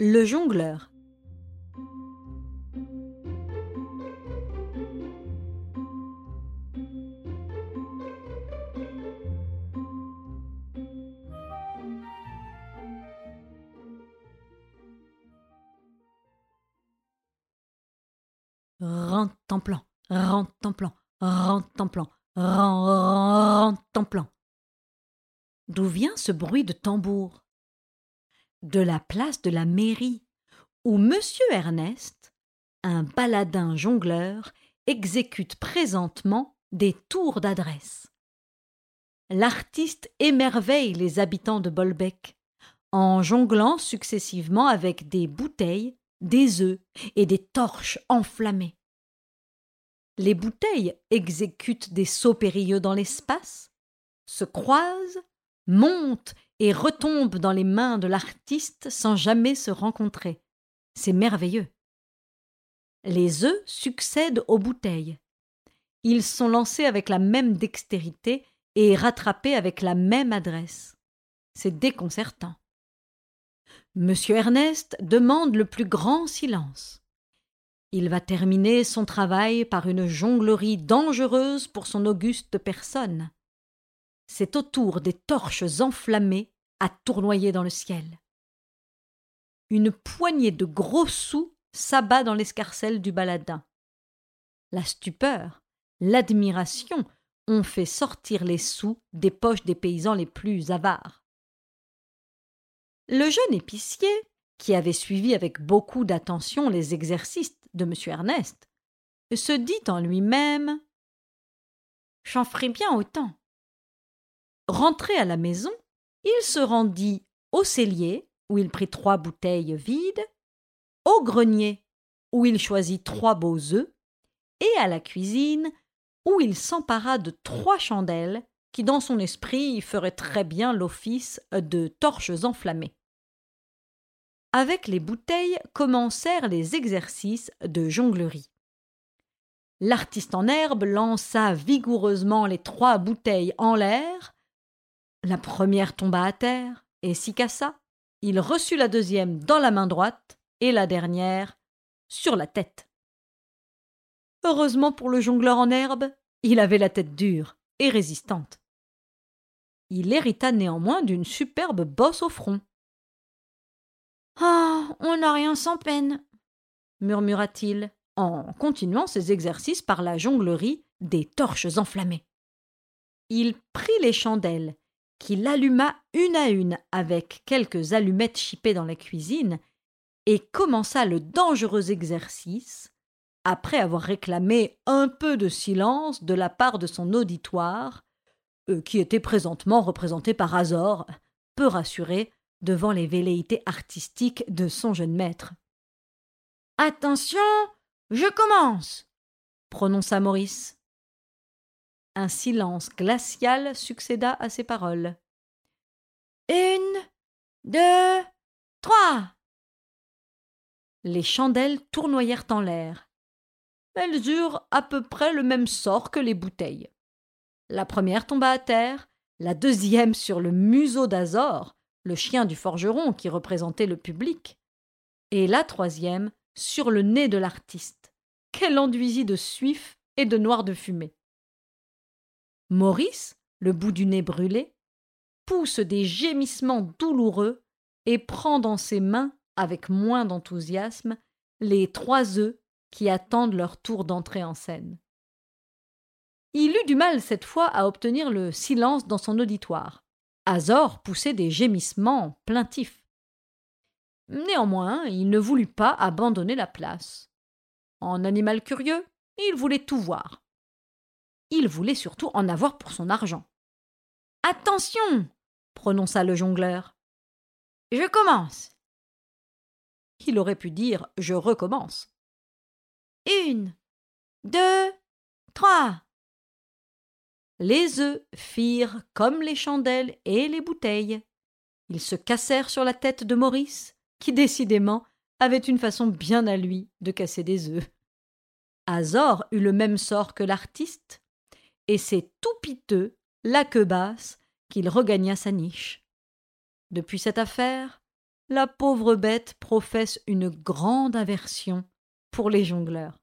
Le jongleur. Rentemplant, rentemplant, rentemplant, rentemplant. D'où vient ce bruit de tambour? De la place de la mairie, où Monsieur Ernest, un baladin jongleur, exécute présentement des tours d'adresse. L'artiste émerveille les habitants de Bolbec en jonglant successivement avec des bouteilles, des œufs et des torches enflammées. Les bouteilles exécutent des sauts périlleux dans l'espace, se croisent, montent et retombent dans les mains de l'artiste sans jamais se rencontrer. C'est merveilleux. Les œufs succèdent aux bouteilles. Ils sont lancés avec la même dextérité et rattrapés avec la même adresse. C'est déconcertant. Monsieur Ernest demande le plus grand silence. Il va terminer son travail par une jonglerie dangereuse pour son auguste personne. C'est au tour des torches enflammées à tournoyer dans le ciel. Une poignée de gros sous s'abat dans l'escarcelle du baladin. La stupeur, l'admiration ont fait sortir les sous des poches des paysans les plus avares. Le jeune épicier, qui avait suivi avec beaucoup d'attention les exercices de M. Ernest, se dit en lui-même J'en ferai bien autant. Rentré à la maison, il se rendit au cellier, où il prit trois bouteilles vides, au grenier, où il choisit trois beaux œufs, et à la cuisine, où il s'empara de trois chandelles qui, dans son esprit, feraient très bien l'office de torches enflammées. Avec les bouteilles commencèrent les exercices de jonglerie. L'artiste en herbe lança vigoureusement les trois bouteilles en l'air. La première tomba à terre et s'y cassa. Il reçut la deuxième dans la main droite et la dernière sur la tête. Heureusement pour le jongleur en herbe, il avait la tête dure et résistante. Il hérita néanmoins d'une superbe bosse au front. Ah. On n'a rien sans peine. murmura-t-il, en continuant ses exercices par la jonglerie des torches enflammées. Il prit les chandelles, qu'il alluma une à une avec quelques allumettes chipées dans la cuisine, et commença le dangereux exercice, après avoir réclamé un peu de silence de la part de son auditoire, euh, qui était présentement représenté par Azor, peu rassuré devant les velléités artistiques de son jeune maître. Attention, je commence prononça Maurice. Un silence glacial succéda à ces paroles. Une, deux, trois. Les chandelles tournoyèrent en l'air. Elles eurent à peu près le même sort que les bouteilles. La première tomba à terre, la deuxième sur le museau d'Azor, le chien du forgeron qui représentait le public, et la troisième sur le nez de l'artiste, qu'elle enduisit de suif et de noir de fumée. Maurice, le bout du nez brûlé, pousse des gémissements douloureux et prend dans ses mains, avec moins d'enthousiasme, les trois œufs qui attendent leur tour d'entrée en scène. Il eut du mal cette fois à obtenir le silence dans son auditoire. Azor poussait des gémissements plaintifs. Néanmoins, il ne voulut pas abandonner la place. En animal curieux, il voulait tout voir. Il voulait surtout en avoir pour son argent. Attention prononça le jongleur. Je commence. Il aurait pu dire Je recommence. Une, deux, trois. Les œufs firent comme les chandelles et les bouteilles. Ils se cassèrent sur la tête de Maurice, qui décidément avait une façon bien à lui de casser des œufs. Azor eut le même sort que l'artiste, et c'est tout piteux, la queue basse, qu'il regagna sa niche. Depuis cette affaire, La pauvre bête professe une grande aversion pour les jongleurs.